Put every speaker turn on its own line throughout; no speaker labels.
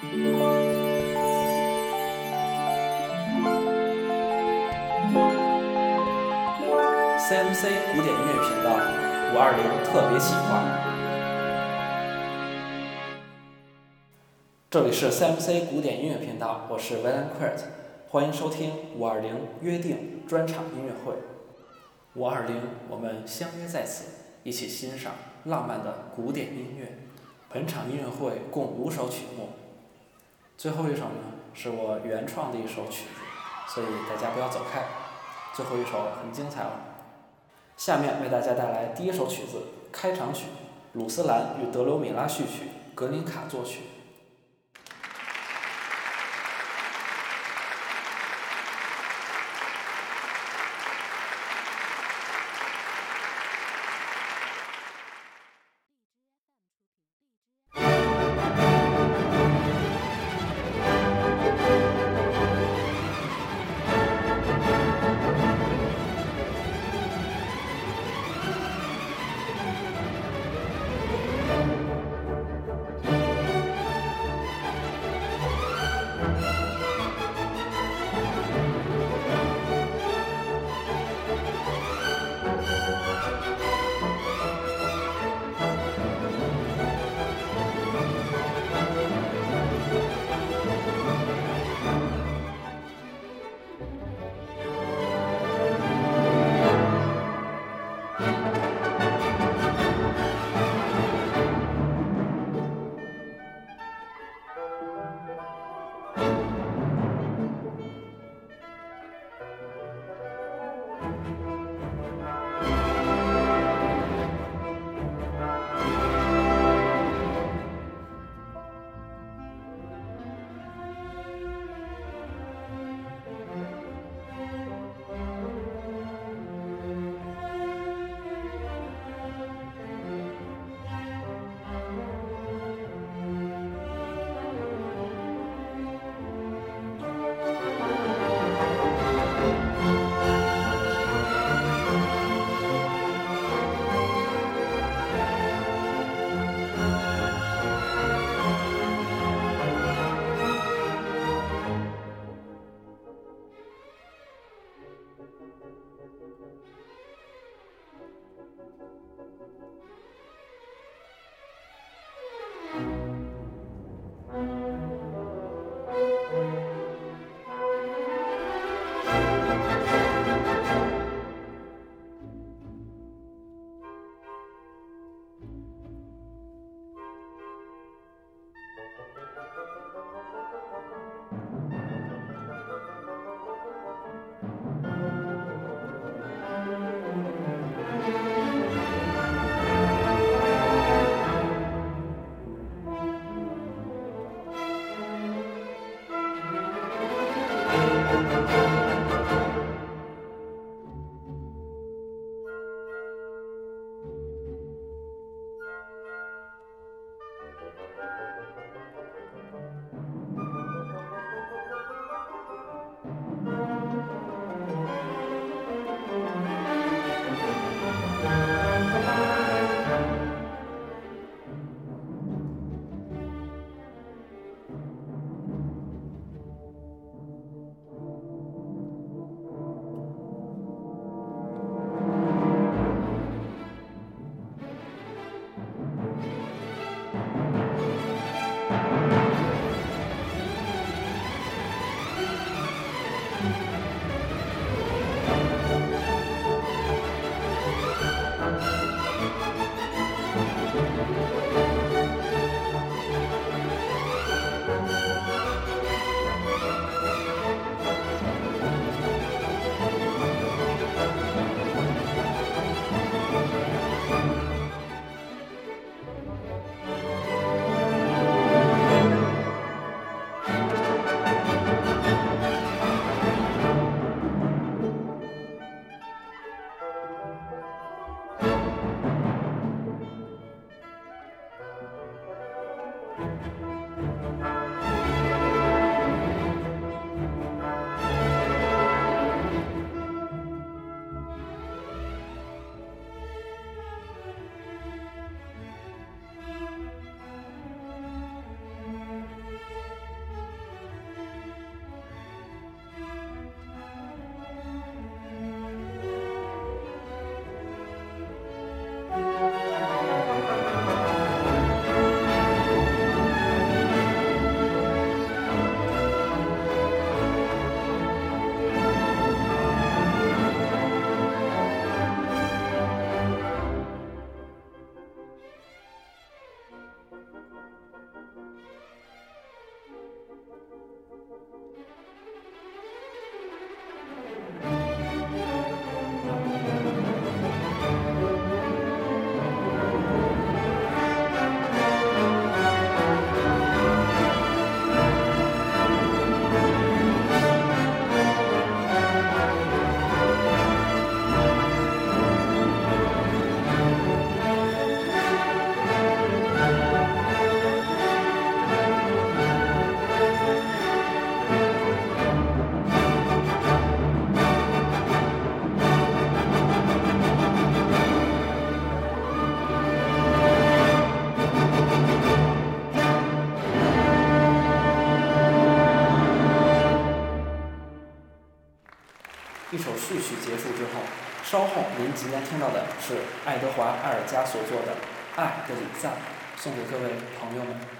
CMC 古典音乐频道五二零特别企划，这里是 CMC 古典音乐频道，我是 Valenquert，欢迎收听五二零约定专场音乐会。五二零，我们相约在此，一起欣赏浪漫的古典音乐。本场音乐会共五首曲目，最后一首呢是我原创的一首曲子，所以大家不要走开，最后一首很精彩哦。下面为大家带来第一首曲子，开场曲，鲁斯兰与德留米拉序曲，格林卡作曲。一首序曲结束之后，稍后您即将听到的是爱德华·埃尔加所作的《爱的礼赞》，送给各位朋友们。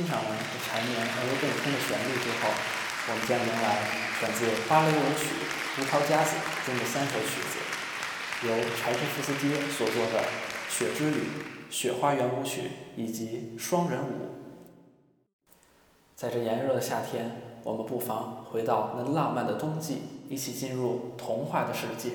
欣赏完这缠绵而又动听的旋律之后，我们将迎来选自芭蕾舞曲《胡桃夹子》中的三首曲子，由柴可夫斯基所作的《雪之旅》《雪花圆舞曲》以及《双人舞》。在这炎热的夏天，我们不妨回到那浪漫的冬季，一起进入童话的世界。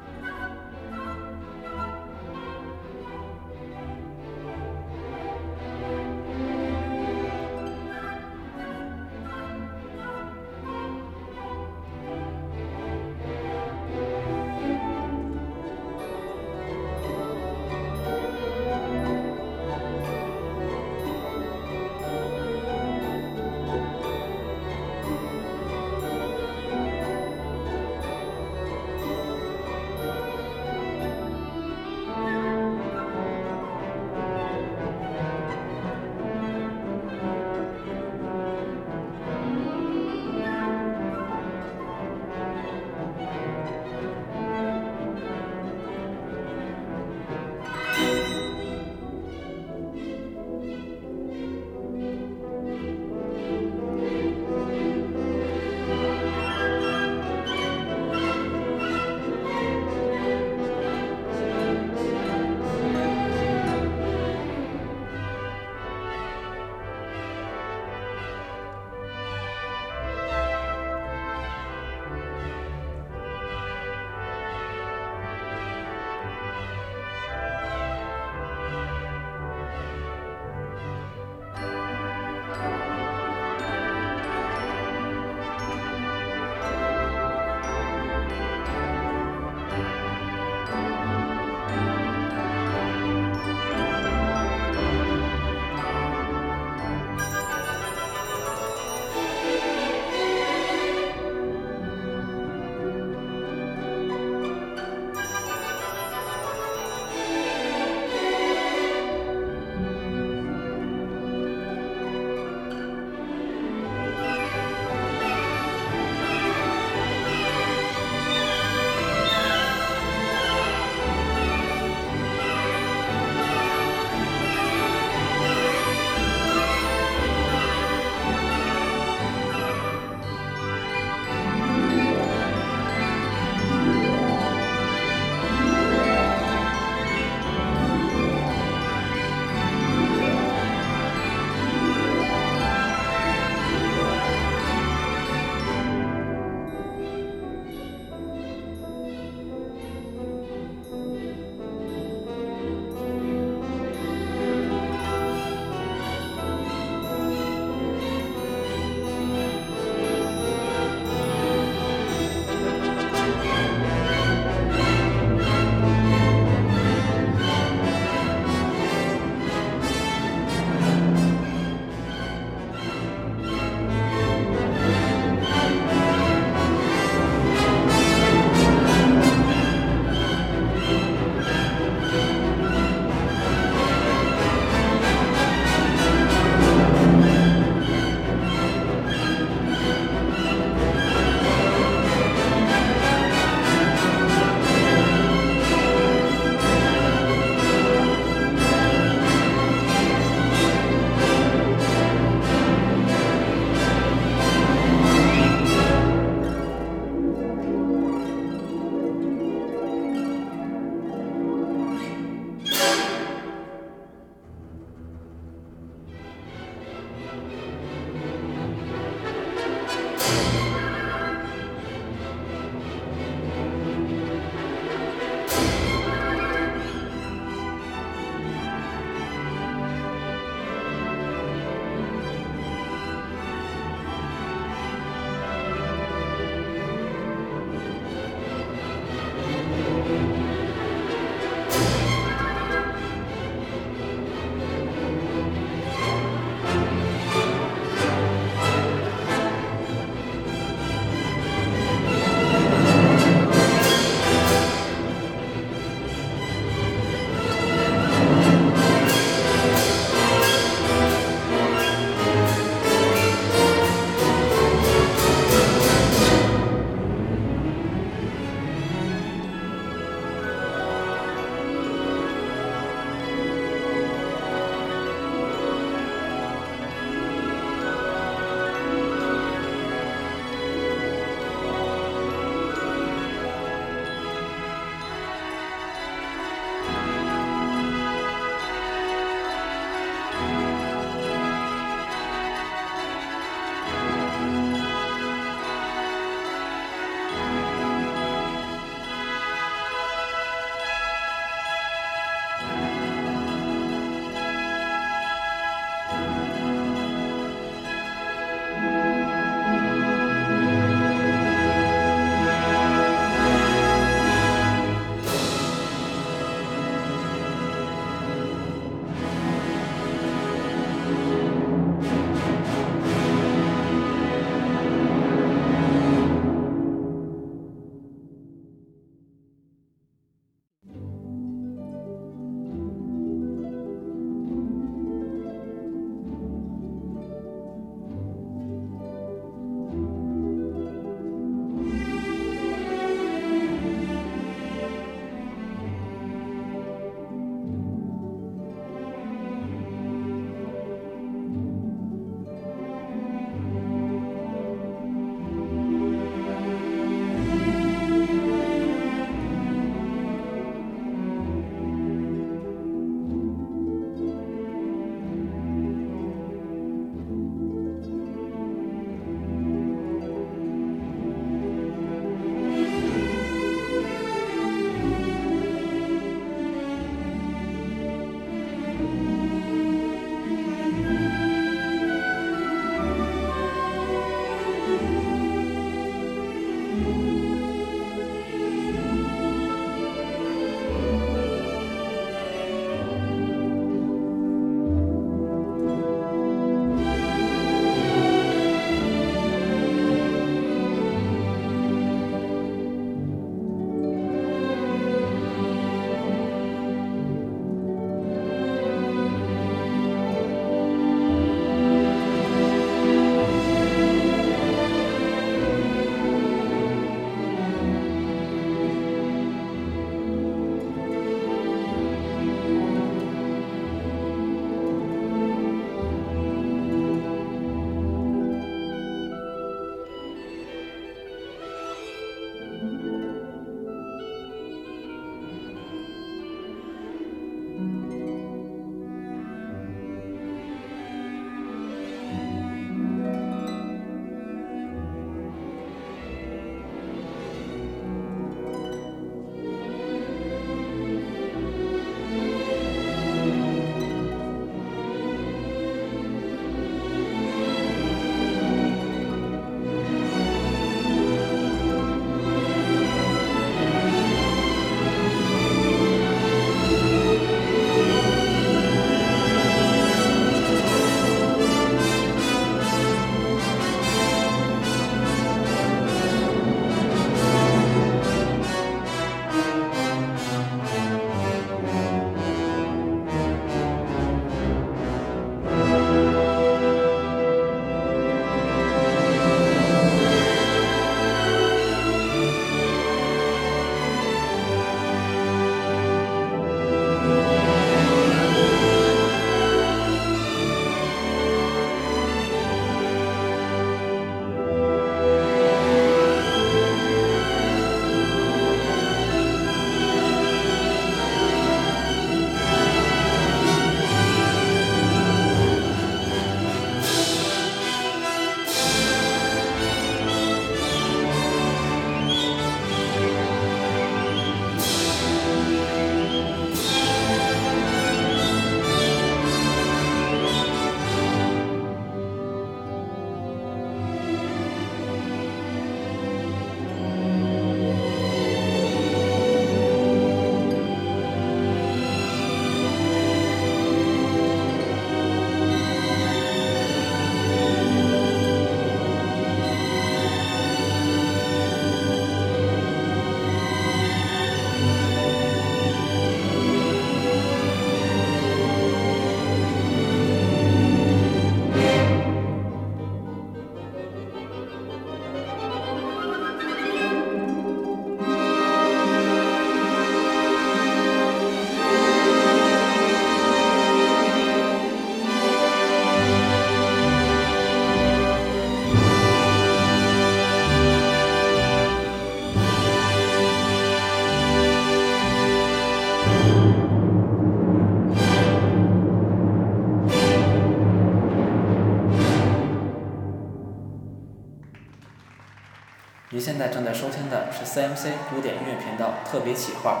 现在正在收听的是 CMC 古典音乐频道特别企划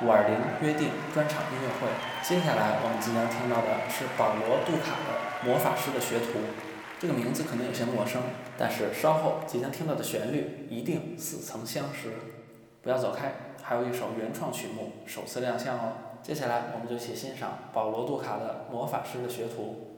五二零约定专场音乐会。接下来我们即将听到的是保罗·杜卡的《魔法师的学徒》。这个名字可能有些陌生，但是稍后即将听到的旋律一定似曾相识。不要走开，还有一首原创曲目首次亮相哦。接下来我们就一起欣赏保罗·杜卡的《魔法师的学徒》。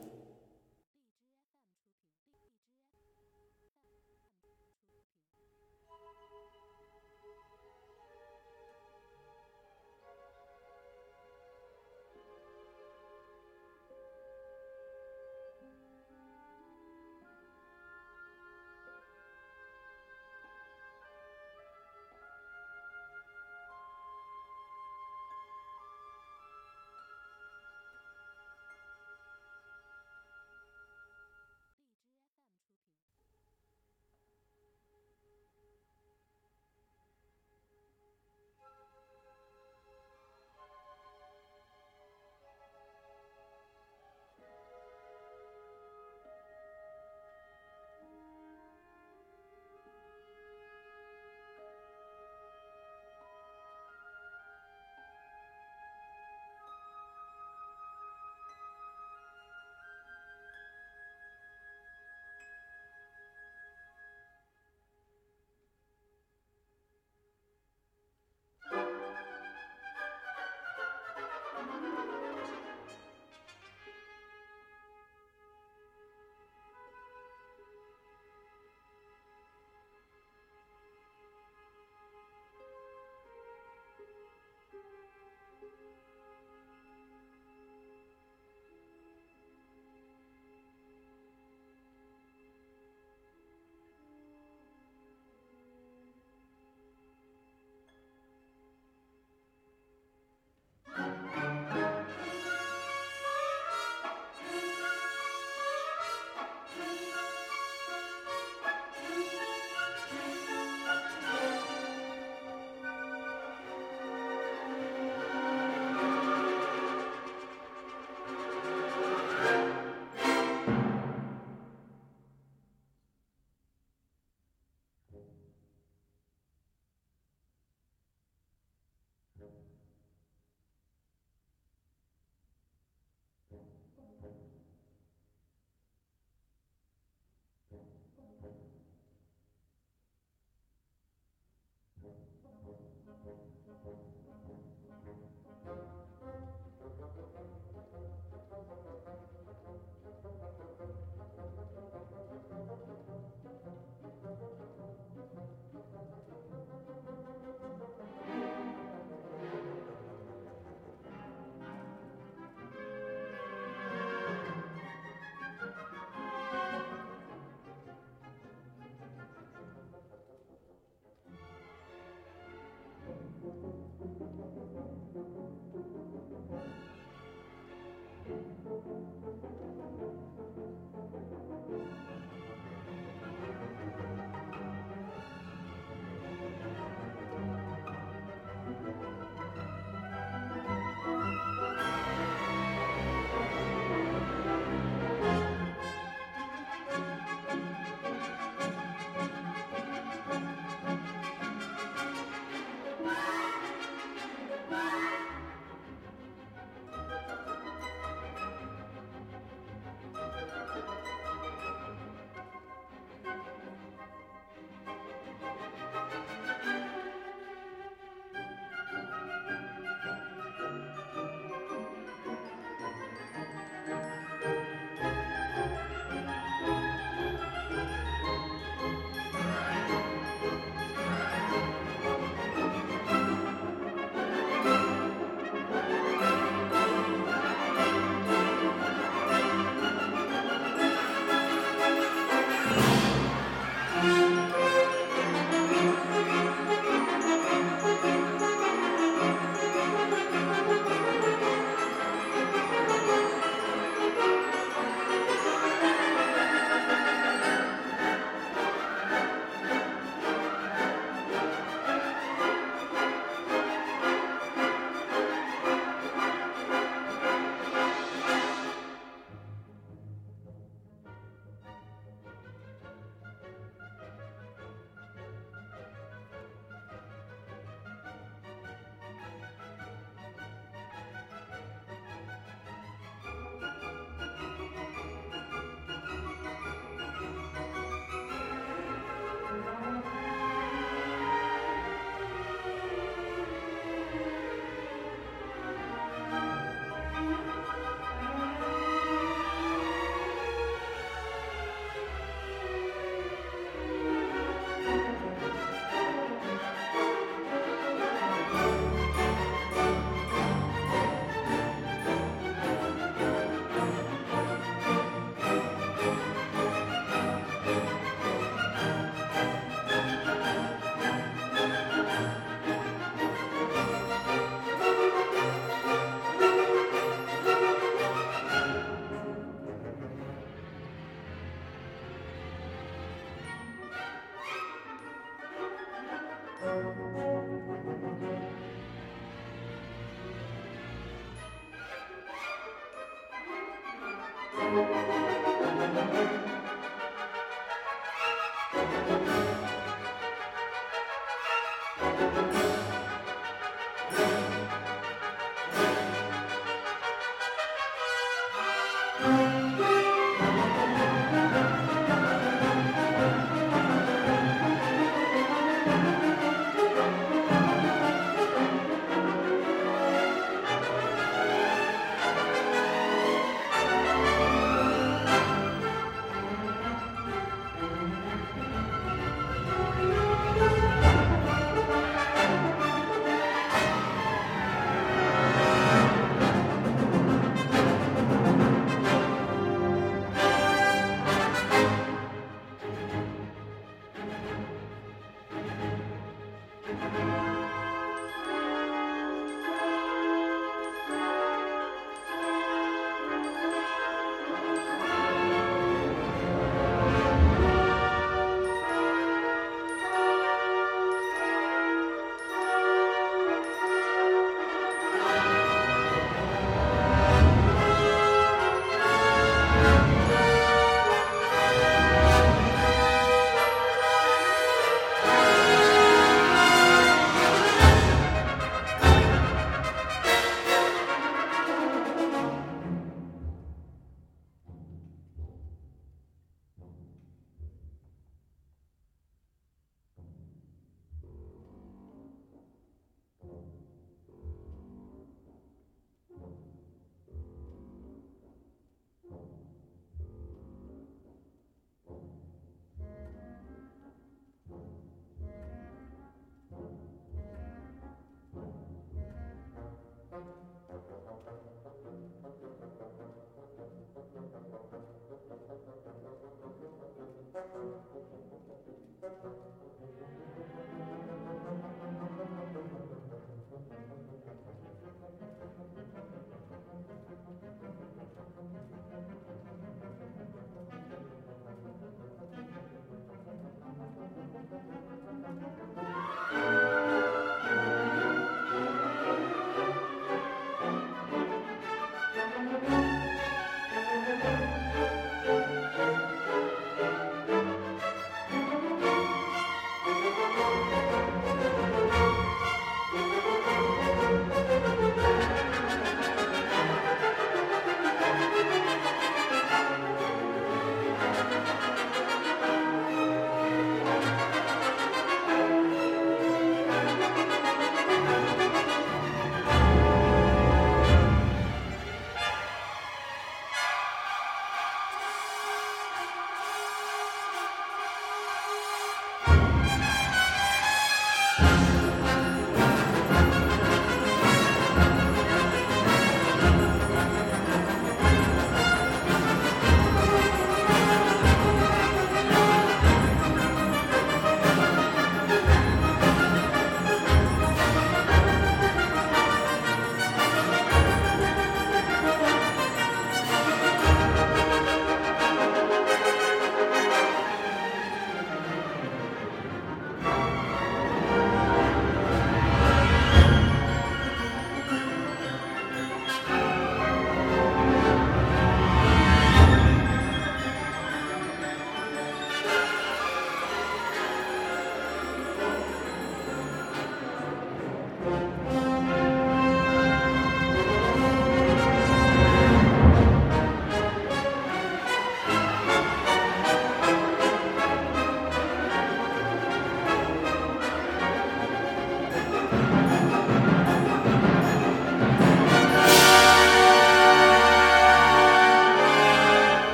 Thank you.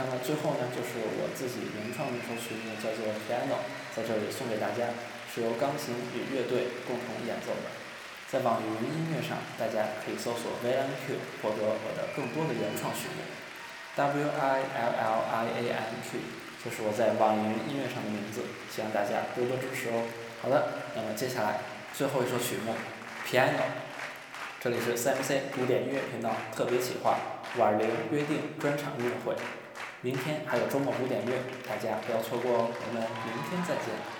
那么最后呢，就是我自己原创的一首曲目，叫做《Piano》，在这里送给大家，是由钢琴与乐队共同演奏的。在网易云音乐上，大家可以搜索 VNQ，获得我的更多的原创曲目。W I L L I A N Q，就是我在网易云音乐上的名字，希望大家多多支持哦。好的，那么接下来最后一首曲目《Piano》，这里是 CMC 古典音乐频道特别企划五二零约定专场音乐会。明天还有周末古典乐，大家不要错过哦！我们明天再见。